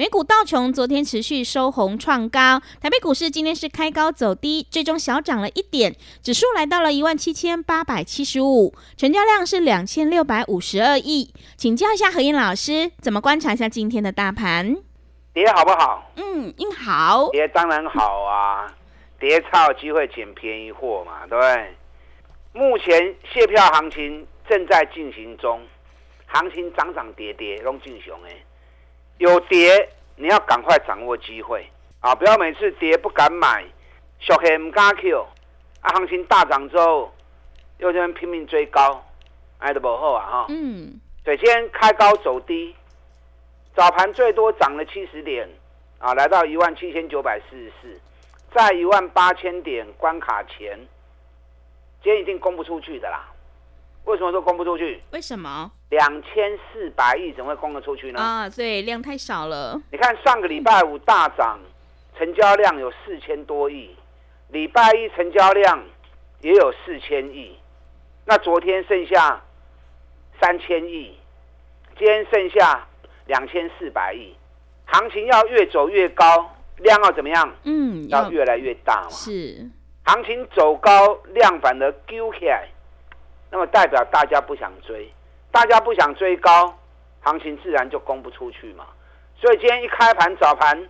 美股道琼昨天持续收红创高，台北股市今天是开高走低，最终小涨了一点，指数来到了一万七千八百七十五，成交量是两千六百五十二亿。请教一下何燕老师，怎么观察一下今天的大盘？跌好不好？嗯，应好。跌当然好啊，跌差有机会捡便宜货嘛，对不对？目前卸票行情正在进行中，行情涨涨跌跌，拢进熊诶。有跌，你要赶快掌握机会啊！不要每次跌不敢买，小黑唔敢 Q，啊，行情大涨之后又这边拼命追高，挨得不好啊哈！嗯，对，今天开高走低，早盘最多涨了七十点啊，来到一万七千九百四十四，在一万八千点关卡前，今天一定攻不出去的啦。为什么都供不出去？为什么？两千四百亿怎么会供得出去呢？啊，对，量太少了。你看上个礼拜五大涨，成交量有四千多亿，礼拜一成交量也有四千亿，那昨天剩下三千亿，今天剩下两千四百亿，行情要越走越高，量要怎么样？嗯，要越来越大嘛。是，行情走高，量反而丢起来。那么代表大家不想追，大家不想追高，行情自然就攻不出去嘛。所以今天一开盘早盘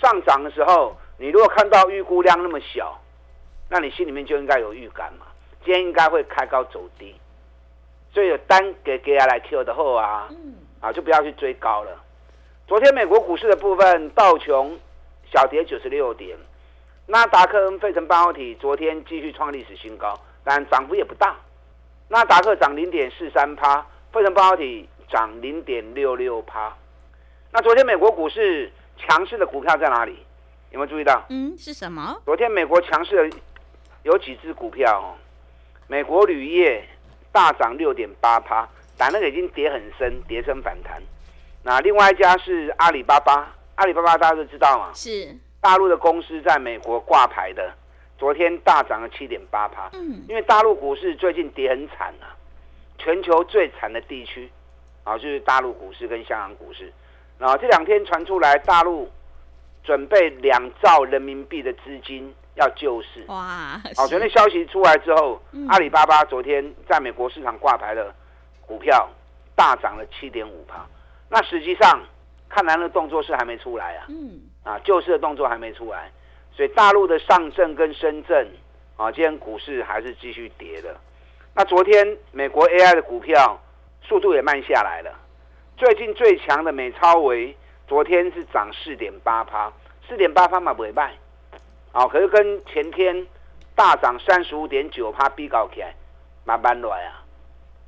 上涨的时候，你如果看到预估量那么小，那你心里面就应该有预感嘛。今天应该会开高走低，所以有单给给下来 Q 的后啊，啊就不要去追高了。昨天美国股市的部分，道琼小跌九十六点，纳达克恩费城半导体昨天继续创历史新高，但涨幅也不大。那达克涨零点四三趴，费城半导体涨零点六六趴。那昨天美国股市强势的股票在哪里？有没有注意到？嗯，是什么？昨天美国强势的有几只股票哦？美国铝业大涨六点八趴，但那个已经跌很深，跌升反弹。那另外一家是阿里巴巴，阿里巴巴大家都知道嘛？是大陆的公司在美国挂牌的。昨天大涨了七点八趴，嗯，因为大陆股市最近跌很惨啊，全球最惨的地区，啊，就是大陆股市跟香港股市，然后这两天传出来大陆准备两兆人民币的资金要救市，哇，好，昨天消息出来之后，阿里巴巴昨天在美国市场挂牌的股票大涨了七点五趴，那实际上看来的动作是还没出来啊，嗯，啊，救市的动作还没出来。所以大陆的上证跟深圳啊，今天股市还是继续跌的。那昨天美国 AI 的股票速度也慢下来了。最近最强的美超维昨天是涨四点八趴，四点八趴嘛不会卖。啊，可是跟前天大涨三十五点九趴比高起来，慢慢来啊。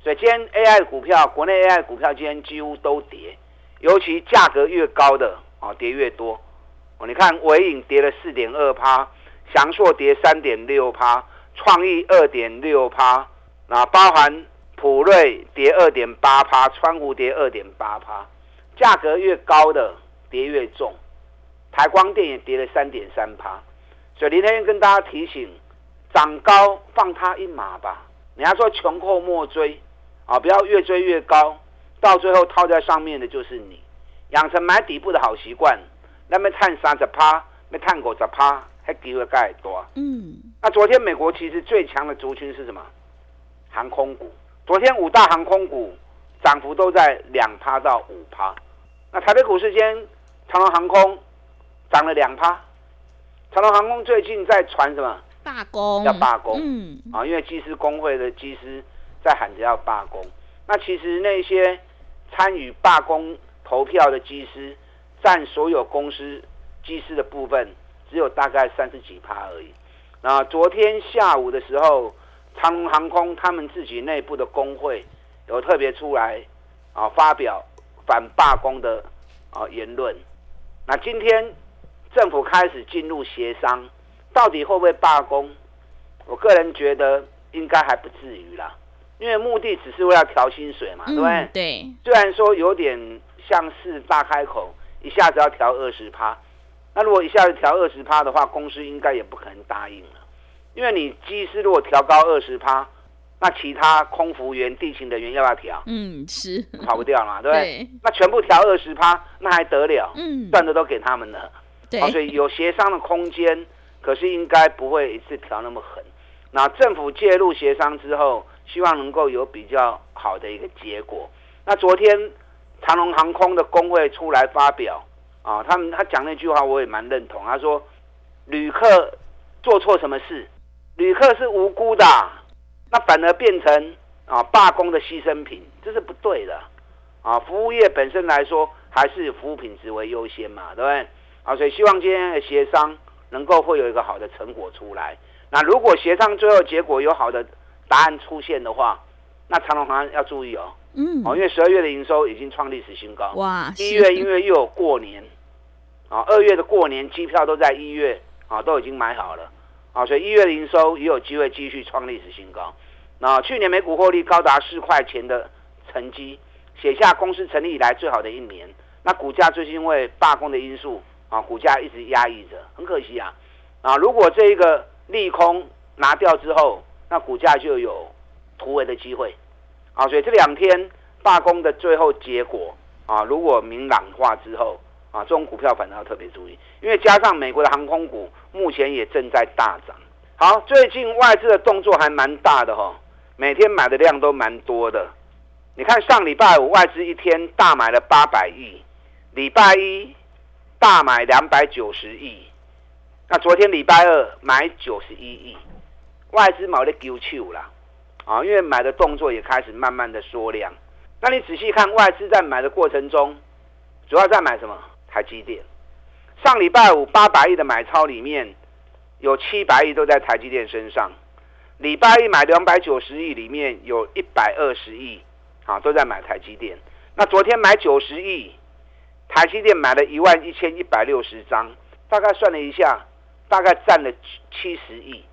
所以今天 AI 的股票，国内 AI 股票今天几乎都跌，尤其价格越高的啊，跌越多。哦，你看伟影跌了四点二趴，翔硕跌三点六趴，创意二点六趴，那包含普瑞跌二点八趴，川湖跌二点八趴，价格越高的跌越重，台光电也跌了三点三趴，所以林天跟大家提醒，涨高放他一马吧，人家说穷寇莫追，啊，不要越追越高，到最后套在上面的就是你，养成买底部的好习惯。那么探三十趴，没探五十趴，还机会更多。嗯，那昨天美国其实最强的族群是什么？航空股。昨天五大航空股涨幅都在两趴到五趴。那台北股市间，长龙航空涨了两趴。长龙航空最近在传什么？罢工。要罢工。嗯。啊，因为机师工会的机师在喊着要罢工。那其实那些参与罢工投票的机师。占所有公司机师的部分只有大概三十几趴而已，那昨天下午的时候，长龙航空他们自己内部的工会有特别出来啊发表反罢工的啊言论。那今天政府开始进入协商，到底会不会罢工？我个人觉得应该还不至于啦，因为目的只是为了调薪水嘛，对不对？对。虽然说有点像是大开口，一下子要调二十趴。那如果一下子调二十趴的话，公司应该也不可能答应了，因为你机师如果调高二十趴，那其他空服员、地勤人员要不要调？嗯，是跑不掉嘛，对不对？那全部调二十趴，那还得了？嗯，赚的都给他们了。对，所以有协商的空间，可是应该不会一次调那么狠。那政府介入协商之后，希望能够有比较好的一个结果。那昨天长龙航空的工会出来发表。啊，他们他讲那句话我也蛮认同。他说，旅客做错什么事，旅客是无辜的，那反而变成啊罢工的牺牲品，这是不对的。啊，服务业本身来说，还是服务品质为优先嘛，对不对？啊，所以希望今天的协商能够会有一个好的成果出来。那如果协商最后结果有好的答案出现的话，那长隆航要注意哦。嗯。哦，因为十二月的营收已经创历史新高。哇。一月因为又有过年。啊，二月的过年机票都在一月啊，都已经买好了啊，所以一月的营收也有机会继续创历史新高。那去年每股获利高达四块钱的成绩，写下公司成立以来最好的一年。那股价最近因为罢工的因素啊，股价一直压抑着，很可惜啊。啊，如果这一个利空拿掉之后，那股价就有突围的机会啊。所以这两天罢工的最后结果啊，如果明朗化之后。啊，这种股票反而要特别注意，因为加上美国的航空股目前也正在大涨。好，最近外资的动作还蛮大的哈，每天买的量都蛮多的。你看上礼拜五外资一天大买了八百亿，礼拜一大买两百九十亿，那昨天礼拜二买九十一亿，外资买的丢球啦，啊，因为买的动作也开始慢慢的缩量。那你仔细看外资在买的过程中，主要在买什么？台积电上礼拜五八百亿的买超里面，有七百亿都在台积电身上。礼拜一买两百九十亿，里面有一百二十亿啊都在买台积电。那昨天买九十亿，台积电买了一万一千一百六十张，大概算了一下，大概占了七十亿。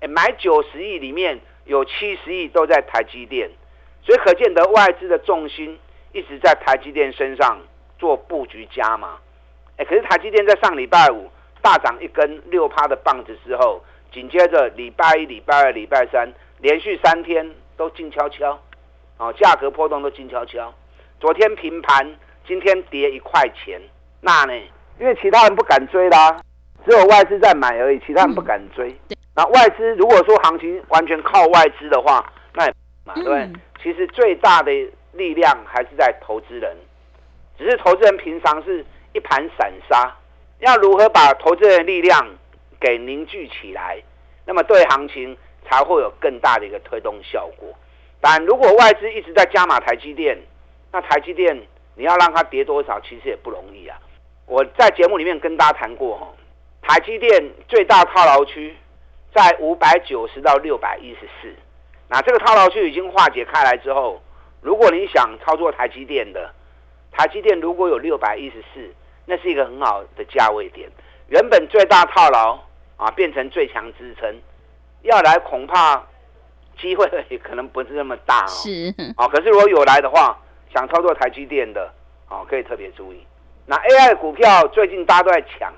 哎，买九十亿里面有七十亿都在台积电，所以可见得外资的重心一直在台积电身上做布局加码。哎，可是台积电在上礼拜五大涨一根六趴的棒子之后，紧接着礼拜一、礼拜二、礼拜三连续三天都静悄悄，哦，价格波动都静悄悄。昨天平盘，今天跌一块钱，那呢？因为其他人不敢追啦，只有外资在买而已，其他人不敢追。那外资如果说行情完全靠外资的话，那也嘛，对不对？其实最大的力量还是在投资人，只是投资人平常是。一盘散沙，要如何把投资人的力量给凝聚起来？那么对行情才会有更大的一个推动效果。但如果外资一直在加码台积电，那台积电你要让它跌多少，其实也不容易啊。我在节目里面跟大家谈过，台积电最大套牢区在五百九十到六百一十四。那这个套牢区已经化解开来之后，如果你想操作台积电的，台积电如果有六百一十四，那是一个很好的价位点。原本最大套牢啊，变成最强支撑，要来恐怕机会也可能不是那么大哦。是啊，可是如果有来的话，想操作台积电的啊，可以特别注意。那 AI 股票最近大家都在抢，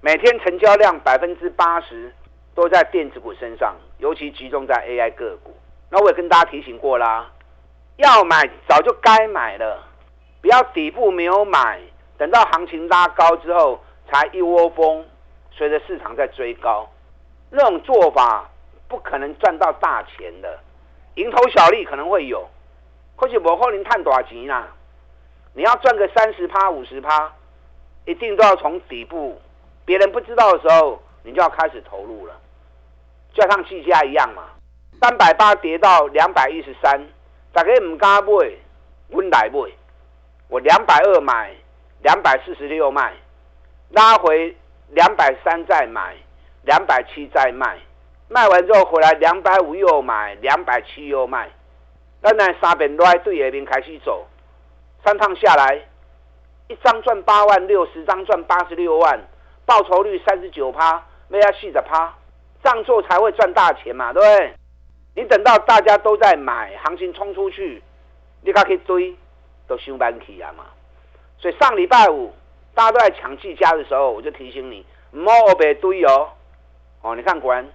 每天成交量百分之八十都在电子股身上，尤其集中在 AI 个股。那我也跟大家提醒过啦，要买早就该买了。不要底部没有买，等到行情拉高之后才一窝蜂，随着市场在追高，那种做法不可能赚到大钱的，蝇头小利可能会有，可是我可能探多少钱啦？你要赚个三十趴、五十趴，一定都要从底部，别人不知道的时候，你就要开始投入了，就像计价一样嘛，三百八跌到两百一十三，大家唔敢买，我来买。我两百二买，两百四十六卖，拉回两百三再买，两百七再卖，卖完之后回来两百五又买，两百七又卖，那那三边来对下面开始走，三趟下来，一张赚八万六，十张赚八十六万，报酬率三十九趴，没要细的趴，这样做才会赚大钱嘛，对不对？你等到大家都在买，行情冲出去，你可以追，都休班期啊嘛。所以上礼拜五大家都在抢季家的时候，我就提醒你，莫别堆哦。哦，你看果然。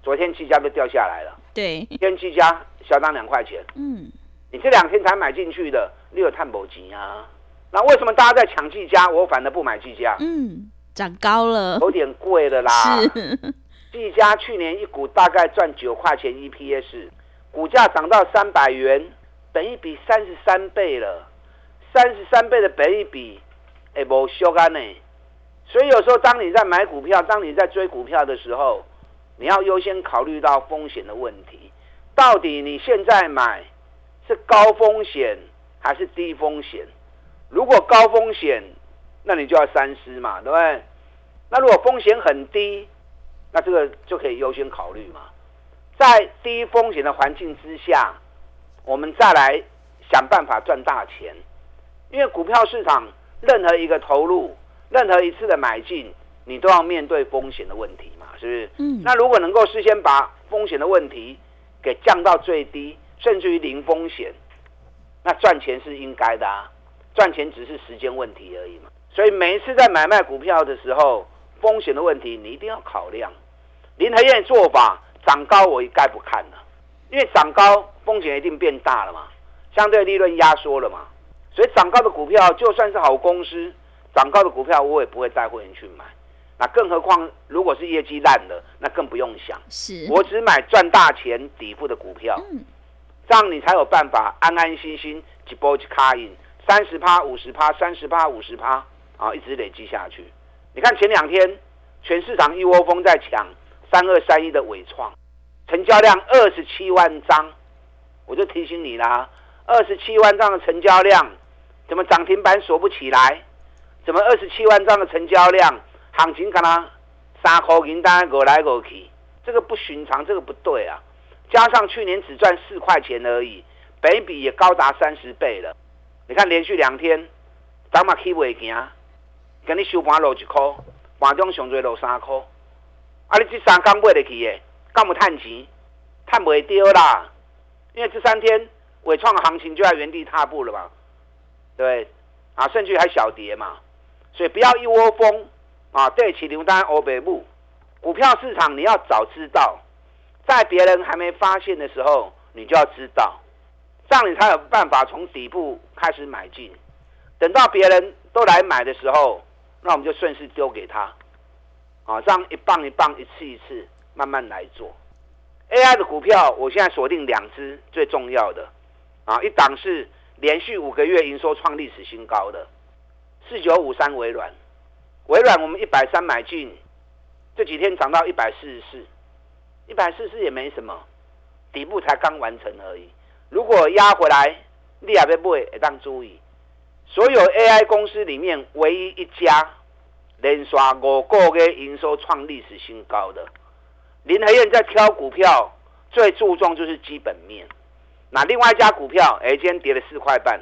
昨天七家都掉下来了，对，今天七家小涨两块钱。嗯，你这两天才买进去的，你有探宝金啊？那为什么大家在抢季家，我反而不买季家？嗯，涨高了，有点贵了啦。是，一家去年一股大概赚九块钱 EPS，股价涨到三百元，等于比三十三倍了。三十三倍的本一比，哎，无修干呢。所以有时候当你在买股票，当你在追股票的时候，你要优先考虑到风险的问题，到底你现在买是高风险还是低风险？如果高风险，那你就要三思嘛，对不对？那如果风险很低，那这个就可以优先考虑嘛。在低风险的环境之下，我们再来想办法赚大钱。因为股票市场任何一个投入，任何一次的买进。你都要面对风险的问题嘛，是不是？嗯。那如果能够事先把风险的问题给降到最低，甚至于零风险，那赚钱是应该的啊。赚钱只是时间问题而已嘛。所以每一次在买卖股票的时候，风险的问题你一定要考量。林和燕做法涨高我一概不看了，因为涨高风险一定变大了嘛，相对利润压缩了嘛。所以涨高的股票就算是好公司，涨高的股票我也不会带会员去买。那更何况，如果是业绩烂的，那更不用想。是，我只买赚大钱底部的股票，这样你才有办法安安心心一波一卡印，三十趴、五十趴、三十趴、五十趴啊，一直累积下去。你看前两天全市场一窝蜂在抢三二三一的伟创，成交量二十七万张，我就提醒你啦，二十七万张的成交量，怎么涨停板锁不起来？怎么二十七万张的成交量？行情干啦，三块银单过来过去，这个不寻常，这个不对啊！加上去年只赚四块钱而已，北比也高达三十倍了。你看连续两天涨嘛起未行，跟你收盘落一块，盘中上最落三块。啊，你这三刚买得起的，干不探钱？探不掉啦！因为这三天伟创行情就在原地踏步了嘛，对啊，甚至还小跌嘛，所以不要一窝蜂。啊，对，起牛单欧北部股票市场，你要早知道，在别人还没发现的时候，你就要知道，这样你才有办法从底部开始买进。等到别人都来买的时候，那我们就顺势丢给他。啊，这样一棒一棒，一次一次，慢慢来做。AI 的股票，我现在锁定两只最重要的。啊，一档是连续五个月营收创历史新高的四九五三微软。微软我们一百三买进，这几天涨到一百四十四，一百四十四也没什么，底部才刚完成而已。如果压回来，你也要不会当注意。所有 AI 公司里面唯一一家连刷五个月营收创历史新高。的林和燕在挑股票最注重就是基本面。那另外一家股票，哎，今天跌了四块半。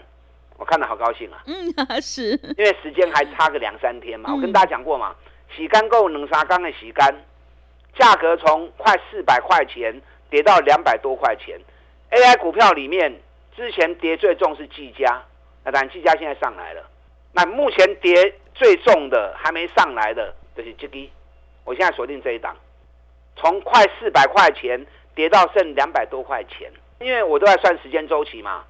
我看到好高兴啊！嗯，是因为时间还差个两三天嘛。我跟大家讲过嘛，洗干够冷沙缸的洗干，价格从快四百块钱跌到两百多块钱。AI 股票里面之前跌最重是技嘉，那当然技嘉现在上来了。那目前跌最重的还没上来的就是这个，我现在锁定这一档，从快四百块钱跌到剩两百多块钱，因为我都在算时间周期嘛，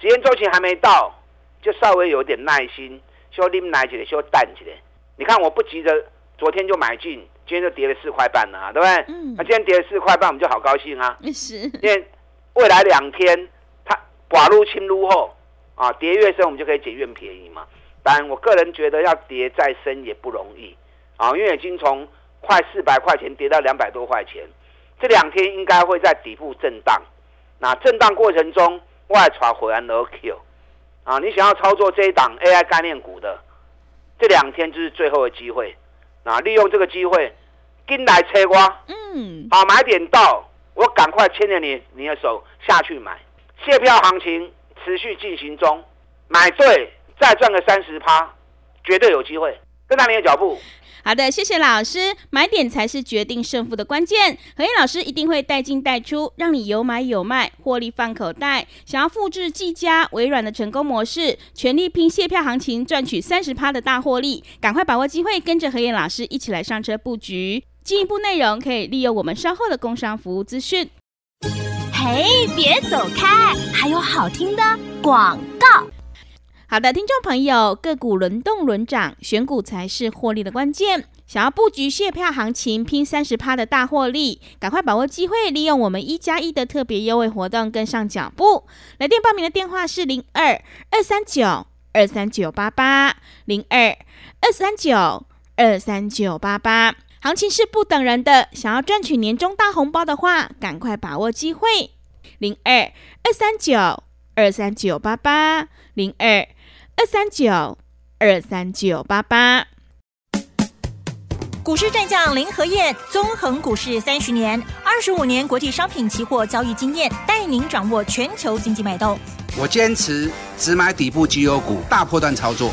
时间周期还没到。就稍微有点耐心，修拎奶起来，修淡起来。你看我不急着，昨天就买进，今天就跌了四块半了，对不对？嗯。那今天跌了四块半，我们就好高兴啊。是。因为未来两天它寡入轻入后啊，跌越深，我们就可以捡越便宜嘛。当然，我个人觉得要跌再深也不容易啊，因为已经从快四百块钱跌到两百多块钱，这两天应该会在底部震荡。那震荡过程中，外传回来 no Q。啊，你想要操作这一档 AI 概念股的，这两天就是最后的机会。啊，利用这个机会，跟来车瓜，嗯，好买点到，我赶快牵着你你的手下去买。卸票行情持续进行中，买对再赚个三十趴，绝对有机会。跟上你的脚步。好的，谢谢老师。买点才是决定胜负的关键。何燕老师一定会带进带出，让你有买有卖，获利放口袋。想要复制技嘉、微软的成功模式，全力拼卸票行情，赚取三十趴的大获利，赶快把握机会，跟着何燕老师一起来上车布局。进一步内容可以利用我们稍后的工商服务资讯。嘿，别走开，还有好听的广告。好的，听众朋友，个股轮动轮涨，选股才是获利的关键。想要布局卸票行情，拼三十趴的大获利，赶快把握机会，利用我们一加一的特别优惠活动，跟上脚步。来电报名的电话是零二二三九二三九八八零二二三九二三九八八。行情是不等人的，想要赚取年终大红包的话，赶快把握机会。零二二三九二三九八八零二。二三九二三九八八，股市战将林和燕，纵横股市三十年，二十五年国际商品期货交易经验，带您掌握全球经济脉动。我坚持只买底部绩优股，大波段操作。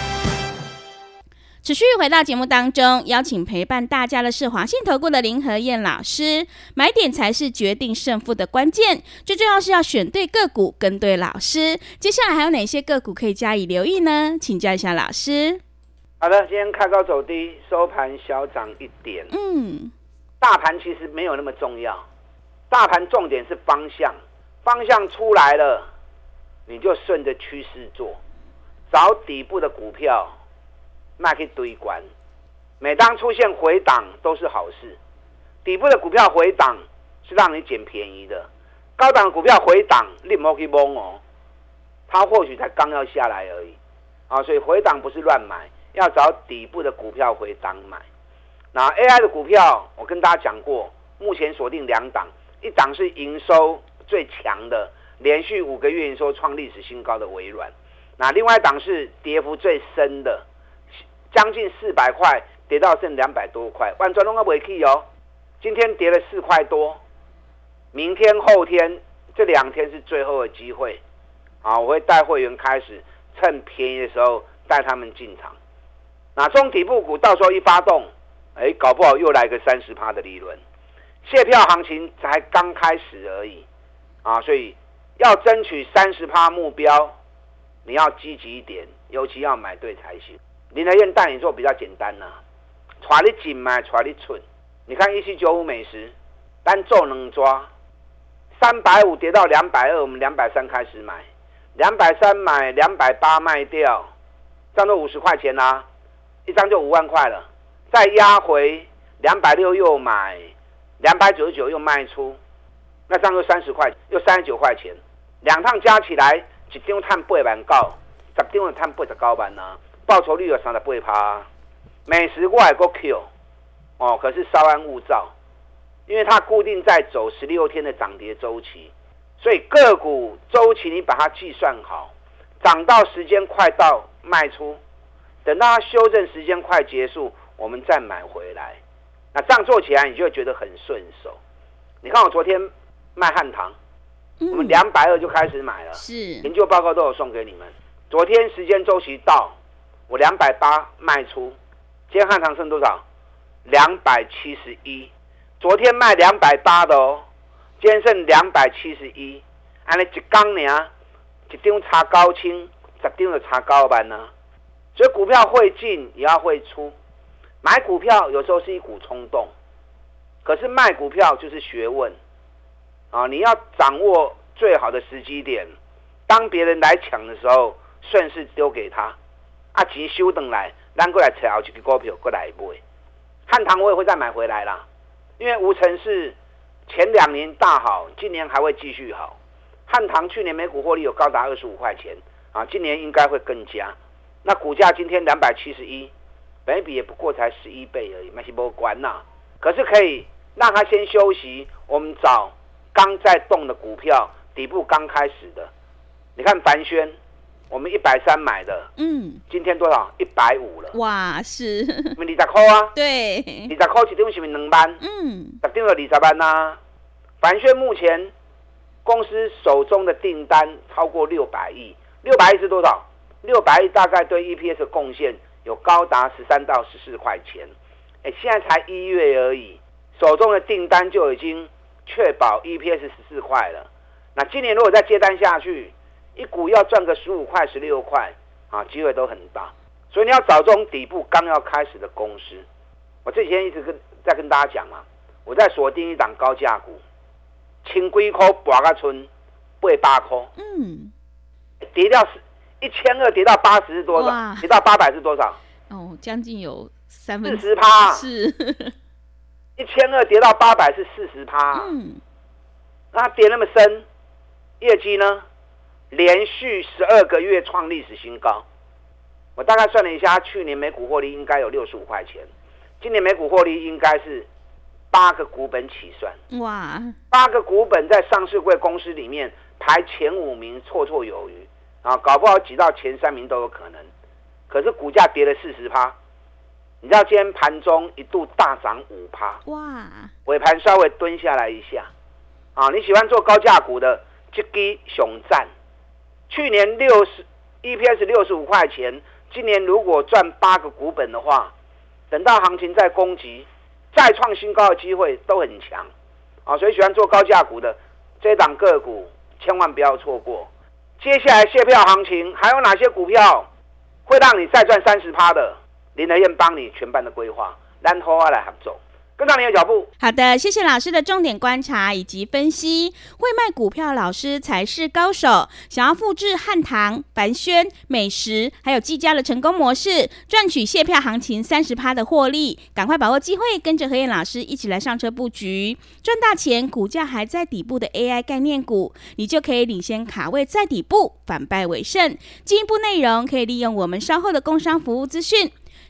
持续回到节目当中，邀请陪伴大家的是华信投顾的林和燕老师。买点才是决定胜负的关键，最重要是要选对个股，跟对老师。接下来还有哪些个股可以加以留意呢？请教一下老师。好的，今天开高走低，收盘小涨一点。嗯，大盘其实没有那么重要，大盘重点是方向，方向出来了，你就顺着趋势做，找底部的股票。卖去堆关，每当出现回档都是好事。底部的股票回档是让你捡便宜的，高档股票回档你莫去蒙哦，它或许才刚要下来而已啊，所以回档不是乱买，要找底部的股票回档买。那 AI 的股票我跟大家讲过，目前锁定两档，一档是营收最强的，连续五个月营收创历史新高的微软，那另外一档是跌幅最深的。将近四百块，跌到剩两百多块，万转龙个尾气哦。今天跌了四块多，明天后天这两天是最后的机会啊！我会带会员开始趁便宜的时候带他们进场。那中底部股到时候一发动，哎，搞不好又来个三十趴的利润。卸票行情才刚开始而已啊！所以要争取三十趴目标，你要积极一点，尤其要买对才行。林德燕带你做比较简单呐，揣你紧买，揣你蠢。你看一七九五美食，单做能抓，三百五跌到两百二，我们两百三开始买，两百三买，两百八卖掉，这样都五十块钱啦，一张就五万块了。再压回两百六又买，两百九十九又卖出，那这样就三十块，又三十九块钱，两趟加起来一张碳八万高，十张的碳八十高万呐。报酬率有三十八趴，美食外国 Q 哦，可是稍安勿躁，因为它固定在走十六天的涨跌周期，所以个股周期你把它计算好，涨到时间快到卖出，等到它修正时间快结束，我们再买回来，那这样做起来你就会觉得很顺手。你看我昨天卖汉唐，我们两百二就开始买了，是研究报告都有送给你们。昨天时间周期到。我两百八卖出，今天汉唐剩多少？两百七十一。昨天卖两百八的哦，今天剩两百七十一。安尼一缸呢，一张差高清，十张就差高板呢。所以股票会进也要会出，买股票有时候是一股冲动，可是卖股票就是学问啊！你要掌握最好的时机点，当别人来抢的时候，顺势丢给他。啊，钱收等来，咱过来找一个股票过来买。汉唐我也会再买回来啦，因为吴尘是前两年大好，今年还会继续好。汉唐去年每股获利有高达二十五块钱啊，今年应该会更加。那股价今天两百七十一，本益比也不过才十一倍而已，没什么关呐。可是可以让它先休息，我们找刚在动的股票，底部刚开始的。你看凡轩，我们一百三买的，嗯，今天多少？一百五了。哇，是，二十块啊，对，二十块一张是不是两万？嗯，十张就二十万呐。凡轩目前公司手中的订单超过六百亿，六百亿是多少？六百亿大概对 EPS 的贡献有高达十三到十四块钱。哎，现在才一月而已，手中的订单就已经确保 EPS 十四块了。那今年如果再接单下去，一股要赚个十五块、十六块啊，机会都很大。所以你要找这种底部刚要开始的公司。我这几天一直跟在跟大家讲嘛，我在锁定一档高价股，轻几块八个村，八八块，嗯，跌掉一千二，跌到八十是多少哇？跌到八百是多少？哦，将近有三四分四十趴。是，一千二跌到八百是四十趴。嗯，那它跌那么深，业绩呢？连续十二个月创历史新高。我大概算了一下，去年每股获利应该有六十五块钱，今年每股获利应该是八个股本起算。哇，八个股本在上市贵公司里面排前五名绰绰有余啊，搞不好挤到前三名都有可能。可是股价跌了四十趴，你知道今天盘中一度大涨五趴，哇，尾盘稍微蹲下来一下啊。你喜欢做高价股的，这支熊赞，去年六十 EPS 六十五块钱，今年如果赚八个股本的话，等到行情再攻击，再创新高的机会都很强啊。所以喜欢做高价股的这档个股，千万不要错过。接下来卸票行情还有哪些股票会让你再赚三十趴的？林德燕帮你全班的规划，然后来合作，跟上你的脚步。好的，谢谢老师的重点观察以及分析。会卖股票老师才是高手。想要复制汉唐、凡轩、美食还有技嘉的成功模式，赚取卸票行情三十趴的获利，赶快把握机会，跟着何燕老师一起来上车布局，赚大钱。股价还在底部的 AI 概念股，你就可以领先卡位在底部，反败为胜。进一步内容可以利用我们稍后的工商服务资讯。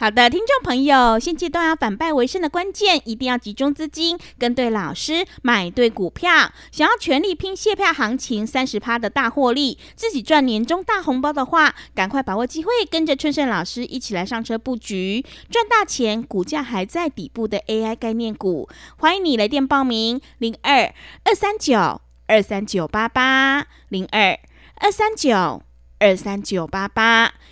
好的，听众朋友，现阶段要反败为胜的关键，一定要集中资金，跟对老师，买对股票。想要全力拼卸票行情三十趴的大获利，自己赚年终大红包的话，赶快把握机会，跟着春盛老师一起来上车布局，赚大钱。股价还在底部的 AI 概念股，欢迎你来电报名：零二二三九二三九八八零二二三九二三九八八。